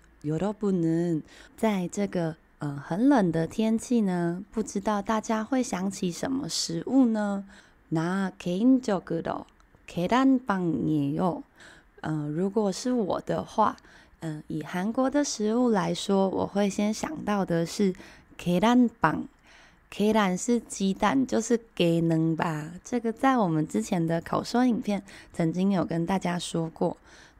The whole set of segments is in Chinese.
여러분은在这个呃很冷的天气呢，不知道大家会想起什么食物呢？나개인적으로계란빵이에요。呃，如果是我的话，嗯、呃，以韩国的食物来说，我会先想到的是계란 빵。계란是鸡蛋，就是给能吧？这个在我们之前的口说影片曾经有跟大家说过。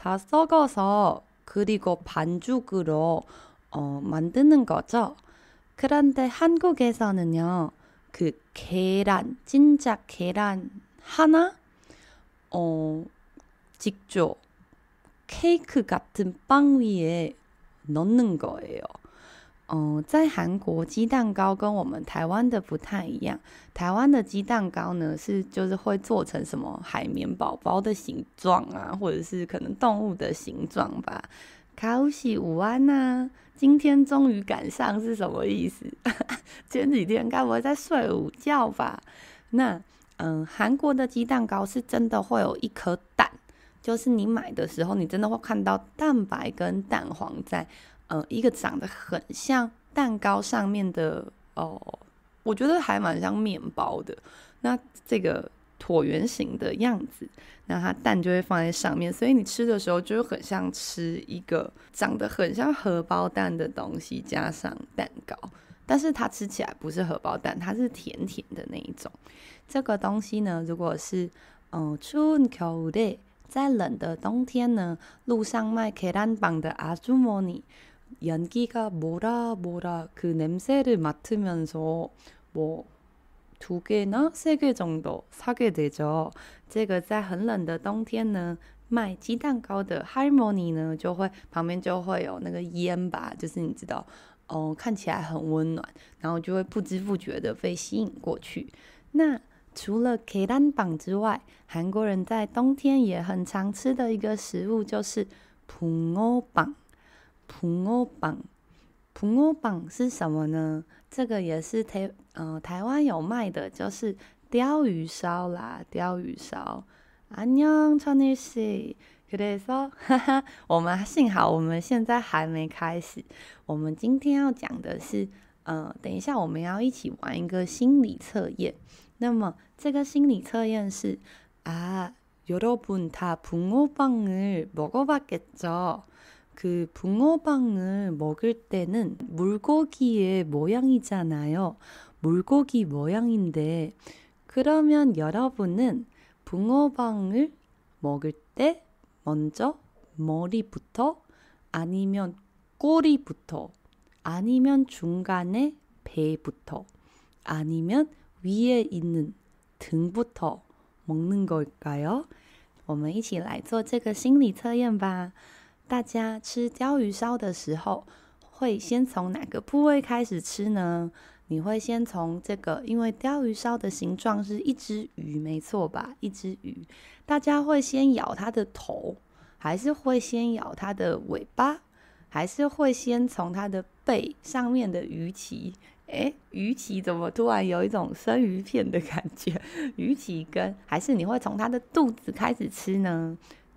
다 섞어서 그리고 반죽으로 어, 만드는 거죠. 그런데 한국에서는요, 그 계란, 진짜 계란 하나, 어, 직접 케이크 같은 빵 위에 넣는 거예요. 嗯，在韩国鸡蛋糕跟我们台湾的不太一样。台湾的鸡蛋糕呢，是就是会做成什么海绵宝宝的形状啊，或者是可能动物的形状吧。卡乌西午安呐，今天终于赶上是什么意思？前几天该不会在睡午觉吧？那嗯，韩国的鸡蛋糕是真的会有一颗蛋，就是你买的时候，你真的会看到蛋白跟蛋黄在。呃，一个长得很像蛋糕上面的哦，我觉得还蛮像面包的。那这个椭圆形的样子，那它蛋就会放在上面，所以你吃的时候就很像吃一个长得很像荷包蛋的东西加上蛋糕，但是它吃起来不是荷包蛋，它是甜甜的那一种。这个东西呢，如果是嗯春口的，在冷的冬天呢，路上卖 k 蛋棒 a n 的阿朱摩尼。 연기가 뭐라 뭐라 그 냄새를 맡으면서 뭐 두 개나 세 개 정도 사게 되죠. 这个在很冷的冬天呢，卖鸡蛋糕的 할머니 呢，就会旁边就会有那个烟吧，就是你知道，哦，看起来很温暖，然后就会不知不觉的被吸引过去。那除了계란빵之外，韩国人在冬天也很常吃的一个食物就是붕어빵。 붕어빵， 붕어빵是什么呢？这个也是台呃台湾有卖的，就是鯛鱼烧啦，鯛鱼烧。안녕천일씨그래서哈哈，我们幸好我们现在还没开始。我们今天要讲的是，呃，等一下我们要一起玩一个心理测验。那么这个心理测验是啊，여러분다붕어빵을먹어봤겠죠？ 그 붕어빵을 먹을 때는 물고기의 모양이잖아요. 물고기 모양인데, 그러면 여러분은 붕어빵을 먹을 때 먼저 머리부터 아니면 꼬리부터 아니면 중간에 배부터 아니면 위에 있는 등부터 먹는 걸까요? 我们一起来做这个心理测验吧。 大家吃鲷鱼烧的时候，会先从哪个部位开始吃呢？你会先从这个，因为鲷鱼烧的形状是一只鱼，没错吧？一只鱼，大家会先咬它的头，还是会先咬它的尾巴，还是会先从它的背上面的鱼鳍？诶，鱼鳍怎么突然有一种生鱼片的感觉？鱼鳍跟还是你会从它的肚子开始吃呢？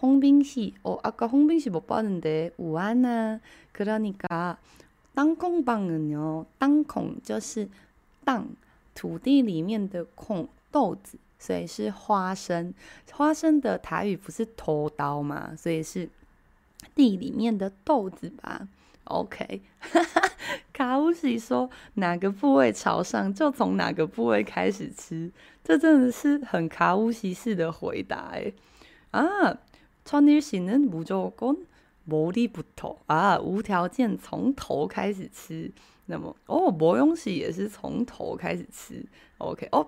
홍빈씨어아까홍빈씨못봤는데우아나그러니까땅콩빵은요땅콩就是땅土地里面的空豆子。所以是花生，花生的台语不是头刀吗？所以是地里面的豆子吧。OK，卡乌西说哪个部位朝上就从哪个部位开始吃，这真的是很卡乌西式的回答哎。啊， 川尼西能不就讲魔力不头啊，无条件从头开始吃。那么哦，博勇西也是从头开始吃。OK 哦。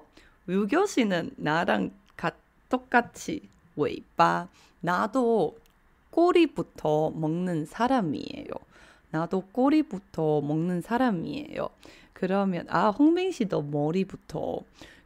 유교 씨는 나랑 가, 똑같이尾巴. 나도 꼬리부터 먹는 사람이에요. 나도 꼬리부터 먹는 사람이에요. 그러면 아 홍빈 씨도 머리부터.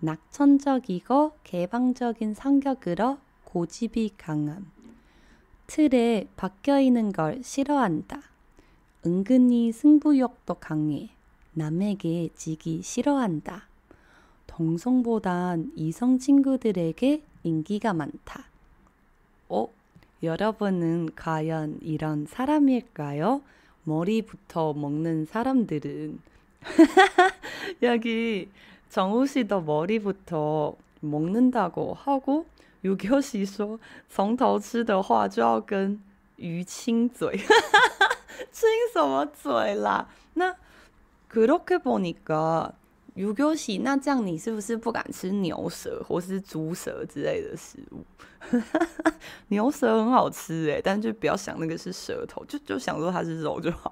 낙천적이고 개방적인 성격으로 고집이 강함 틀에박혀있는 걸 싫어한다 은근히 승부욕도 강해 남에게 지기 싫어한다 동성보단 이성 친구들에게 인기가 많다. 어? 여러분은 과연 이런 사람일까요? 머리부터 먹는 사람들은 여기 정우 씨도 머리부터 먹는다고 하고 유교 씨도 从头吃的话就要跟鱼亲嘴亲什么嘴啦？那 그렇게 보니까 如果是那这样，你是不是不敢吃牛舌或是猪舌之类的食物？牛舌很好吃诶，但就不要想那个是舌头，就就想说它是肉就好。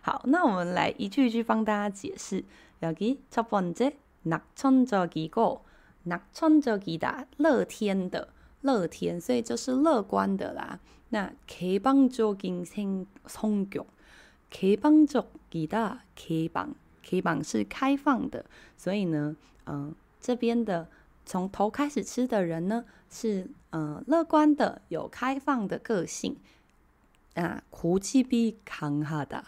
好，那我们来一句一句帮大家解释。여기첫번째 낙천적이고낙천적이다乐天的乐天，所以就是乐观的啦。那개방적인생성격개방적이다개방 开蚌是开放的，所以呢，嗯、呃，这边的从头开始吃的人呢，是嗯、呃、乐观的，有开放的个性啊，고집이강하다，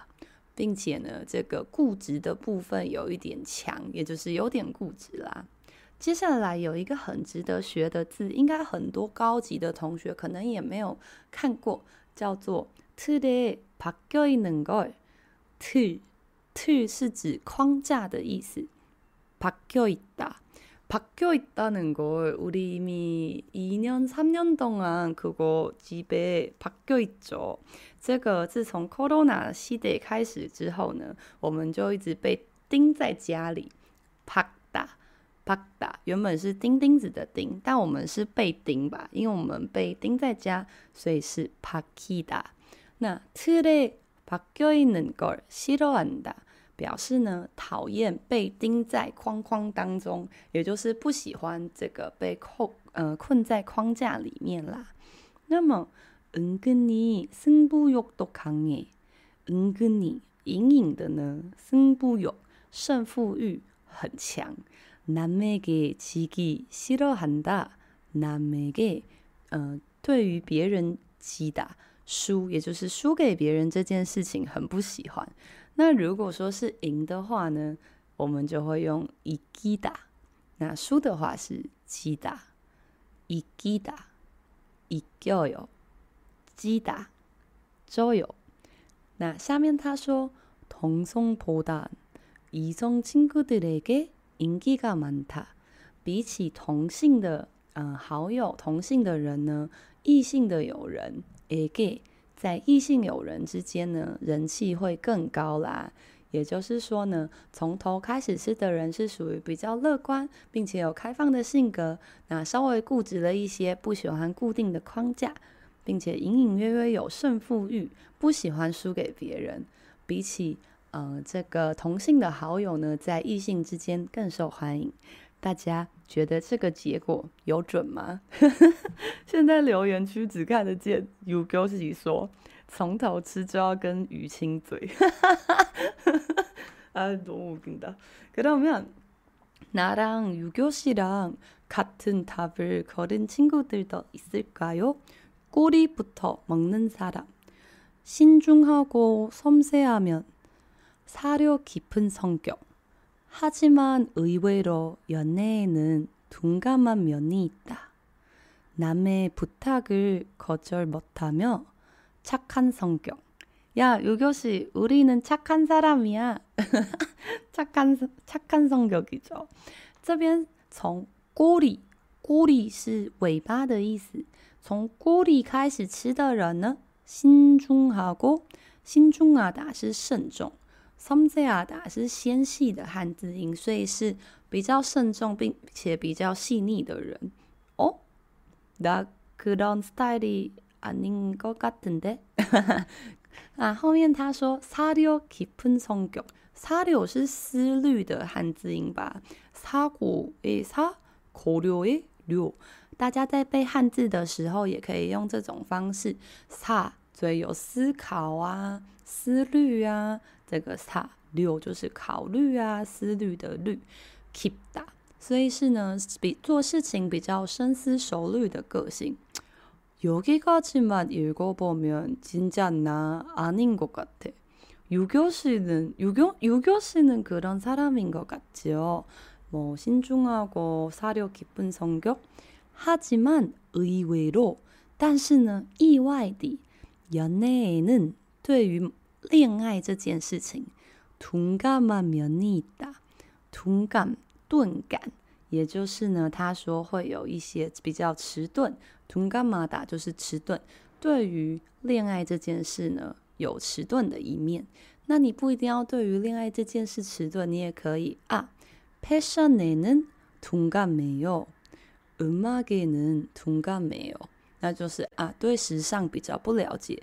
并且呢，这个固执的部分有一点强，也就是有点固执啦。接下来有一个很值得学的字，应该很多高级的同学可能也没有看过，叫做틀에박혀있는걸 틀。틀是指框架的意思。박혀있다 박혀있다는걸우리이미2년3년 동안그거집에박혀있죠这个自从 Corona 시대开始之后呢，我们就一直被钉在家里。박다박다原本是钉钉子的钉，但我们是被钉吧，因为我们被钉在家，所以是박히다。那틀에박혀있는걸싫어한다 表示呢，讨厌被钉在框框当中，也就是不喜欢这个被扣呃困在框架里面啦。那么，은근히승부욕도강해은근히隐隐的呢，승부욕胜负欲很强。남에게지기싫어한다 남에게呃，对于别人击打输，也就是输给别人这件事情很不喜欢。 那如果说是赢的话呢，我们就会用이기다。那输的话是지다，이기다이겨요지다져요。那下面他说 동성보단 이성 친구들에게 인기가 많다。比起同性的嗯、呃、好友，同性的人呢，异性的友人，ege 在异性友人之间呢，人气会更高啦。也就是说呢，从头开始吃的人是属于比较乐观，并且有开放的性格，那稍微固执了一些，不喜欢固定的框架，并且隐隐约约有胜负欲，不喜欢输给别人。比起呃这个同性的好友呢，在异性之间更受欢迎。大家觉得这个结果有准吗？现在留言区只看得见 Ugo 自己说，从头吃就要跟鱼亲嘴，啊，너무웃긴다그러면나랑유교씨랑같은답을거른친구들도있을까요꼬리부터먹는사람신중하고섬세하면사려깊은성격 하지만 의외로 연애에는 둔감한 면이 있다. 남의 부탁을 거절 못하며 착한 성격. 야, 유교씨, 우리는 착한 사람이야. 착한, 착한 성격이죠. 这边从 꼬리, 꼬리 是尾巴的意思.从 꼬리 开始吃的人呢,신중하고, 신중하다 是慎重。 섬세하다是纤细的汉字音，所以是比较慎重并且比较细腻的人哦。나그런스타일이아닌것같은데啊，后面他说사려깊은성격，사려是思虑的汉字音吧？사고의 사， 고려의 료。大家在背汉字的时候，也可以用这种方式。사，所以有思考啊， 思虑啊。这个사려就是考虑啊，思虑的虑깊다，所以是呢，比做事情比较深思熟虑的个性。여기까지만읽어보면진짜나아닌것같아유교씨는유교유교씨는그런사람인것같지요뭐신중하고사려깊은성격하지만의외로但是呢，意外地연애에는 对于恋爱这件事情，둔감한면이있다。둔감钝感，也就是呢，他说会有一些比较迟钝。둔감하다就是迟钝，对于恋爱这件事呢，有迟钝的一面。那你不一定要对于恋爱这件事迟钝，你也可以啊。패션에는둔감해요음악에는둔감해요那就是啊，对时尚比较不了解。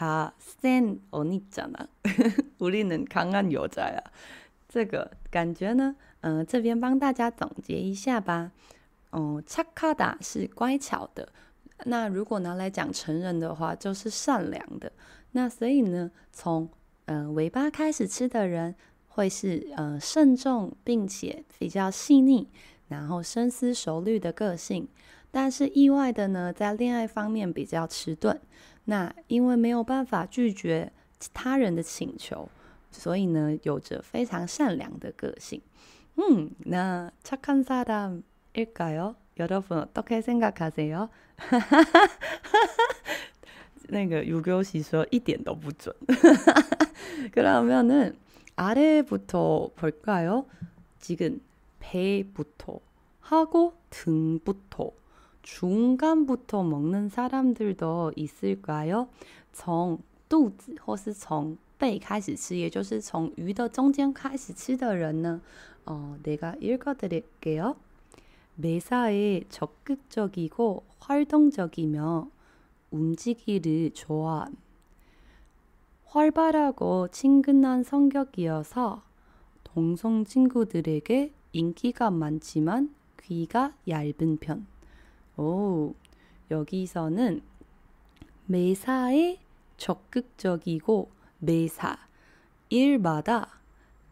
다센 언니잖아. 우리는 강한 여자야. 这个感觉呢，嗯、呃，这边帮大家总结一下吧。嗯、呃，착하다是乖巧的，那如果拿来讲成人的话，就是善良的。那所以呢，从嗯、呃、尾巴开始吃的人，会是嗯、呃、慎重并且比较细腻，然后深思熟虑的个性。 但是意外的呢，在恋爱方面比较迟钝。那因为没有办法拒绝他人的请求，所以呢，有着非常善良的个性。嗯，那착한사람일까요여러분어떻게생각하세요？那个유교씨说一点都不准。그러면은아래부터볼까요지금배부터하고등부터 중간부터먹는사람들도있을까요？从肚子或是从背开始吃，也就是从鱼的中间开始吃的人呢？哦，내가읽어드릴게요매사에적극적이고활동적이며움직이를좋아함활발하고친근한성격이어서동성친구들에게인기가많지만귀가얇은 편。 오, 여기서는 매사에 적극적이고 매사 일마다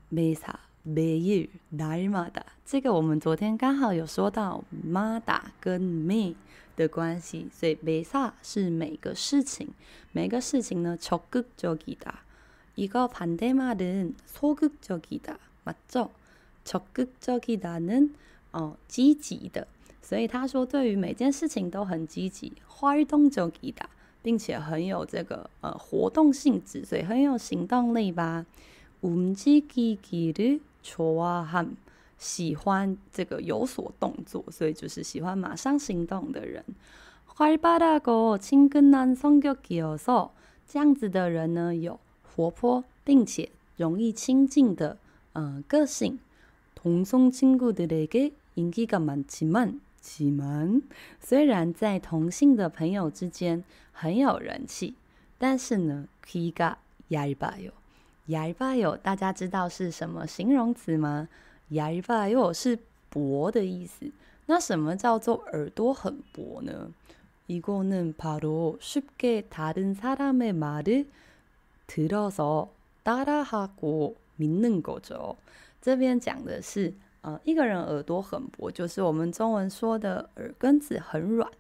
매사 매일날마다，这个我们昨天刚好有说到마다跟매的关系，所以매사是每个事情，每个事情呢적극적이다。이거반대말은소극적이다，맞죠적극적이다는哦积极的， 所以他说对于每件事情都很积极，활동적이다，并且很有这个呃活动性质，所以很有行动力吧。움직이기를 좋아함，喜欢这个有所动作，所以就是喜欢马上行动的人。활발하고친근한성격이어서，这样子的人呢，有活泼并且容易亲近的嗯、呃、个性。同성친구들에게인기가많지만， 지만，虽然在同性的朋友之间很有人气，但是呢，귀가얇아요。얇아요，大家知道是什么形容词吗？얇아요是薄的意思。那什么叫做耳朵很薄呢？이거는바로쉽게다른사람의말을들어서따라하고믿는거죠。这边讲的是， 呃，一个人耳朵很薄，就是我们中文说的耳根子很软，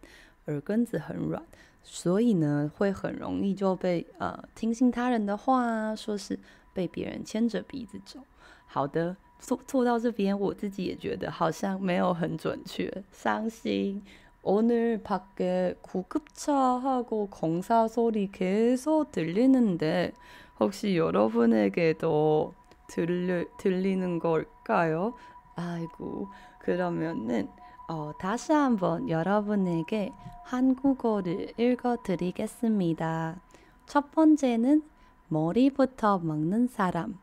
耳根子很软，所以呢，会很容易就被呃听信他人的话啊，说是。被别人牵着鼻子走。好的，做做到这边，我自己也觉得好像没有很准确，伤心。오늘밖에구급차하고공사소리계속들리는데혹시여러분에게도들려들리는걸까요 아이고 그러면은 어 다시 한번 여러분에게 한국어를 읽어 드리겠습니다 첫 번째는 머리부터 먹는 사람,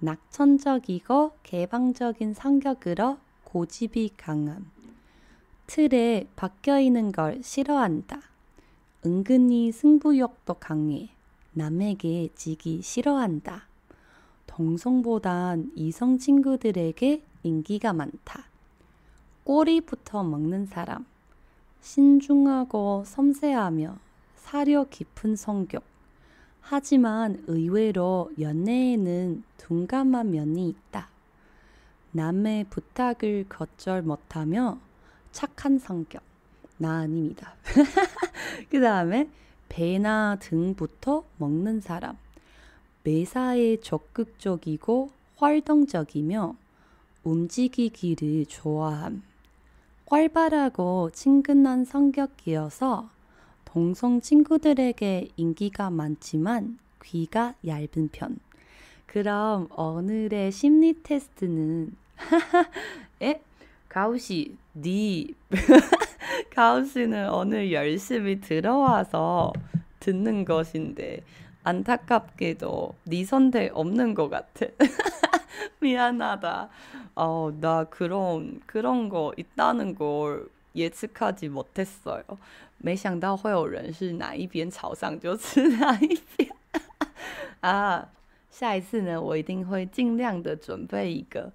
낙천적이고 개방적인 성격으로 고집이 강함. 틀에 박혀 있는 걸 싫어한다. 은근히 승부욕도 강해. 남에게 지기 싫어한다. 동성보단 이성 친구들에게 인기가 많다. 꼬리부터 먹는 사람. 신중하고 섬세하며 사려 깊은 성격. 하지만 의외로 연애에는 둔감한 면이 있다. 남의 부탁을 거절 못하며 착한 성격. 나 아닙니다. 그 다음에 배나 등부터 먹는 사람. 매사에 적극적이고 활동적이며 움직이기를 좋아함. 활발하고 친근한 성격이어서 동성 친구들에게 인기가 많지만 귀가 얇은 편. 그럼 오늘의 심리 테스트는 에? 가우 씨, 네 가우 씨는 오늘 열심히 들어와서 듣는 것인데 안타깝게도 네 선택 없는 것 같아. 미안하다. 어, 나 그런 그런 거 있다는 걸 예측하지 못했어요. 没想到会有人是哪一边朝上就吃哪一边啊！下一次呢，我一定会尽量的准备一个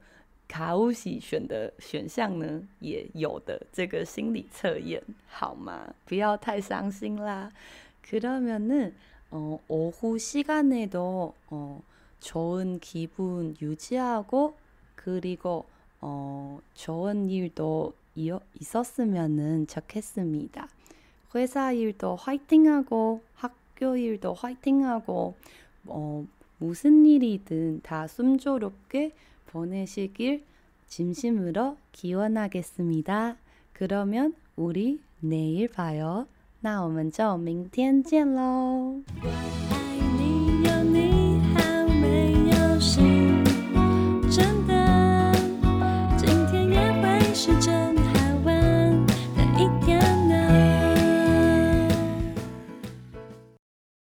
卡乌喜选的选项呢，也有的这个心理测验，好吗？不要太伤心啦。그러면은어오후시간에도어 좋은기분유지하고그리고어좋은일도있었으면좋겠습니다 회사 일도 화이팅하고 학교 일도 화이팅하고 어, 무슨 일이든 다 순조롭게 보내시길 진심으로 기원하겠습니다. 그러면 우리 내일 봐요. 那我们就明天见喽。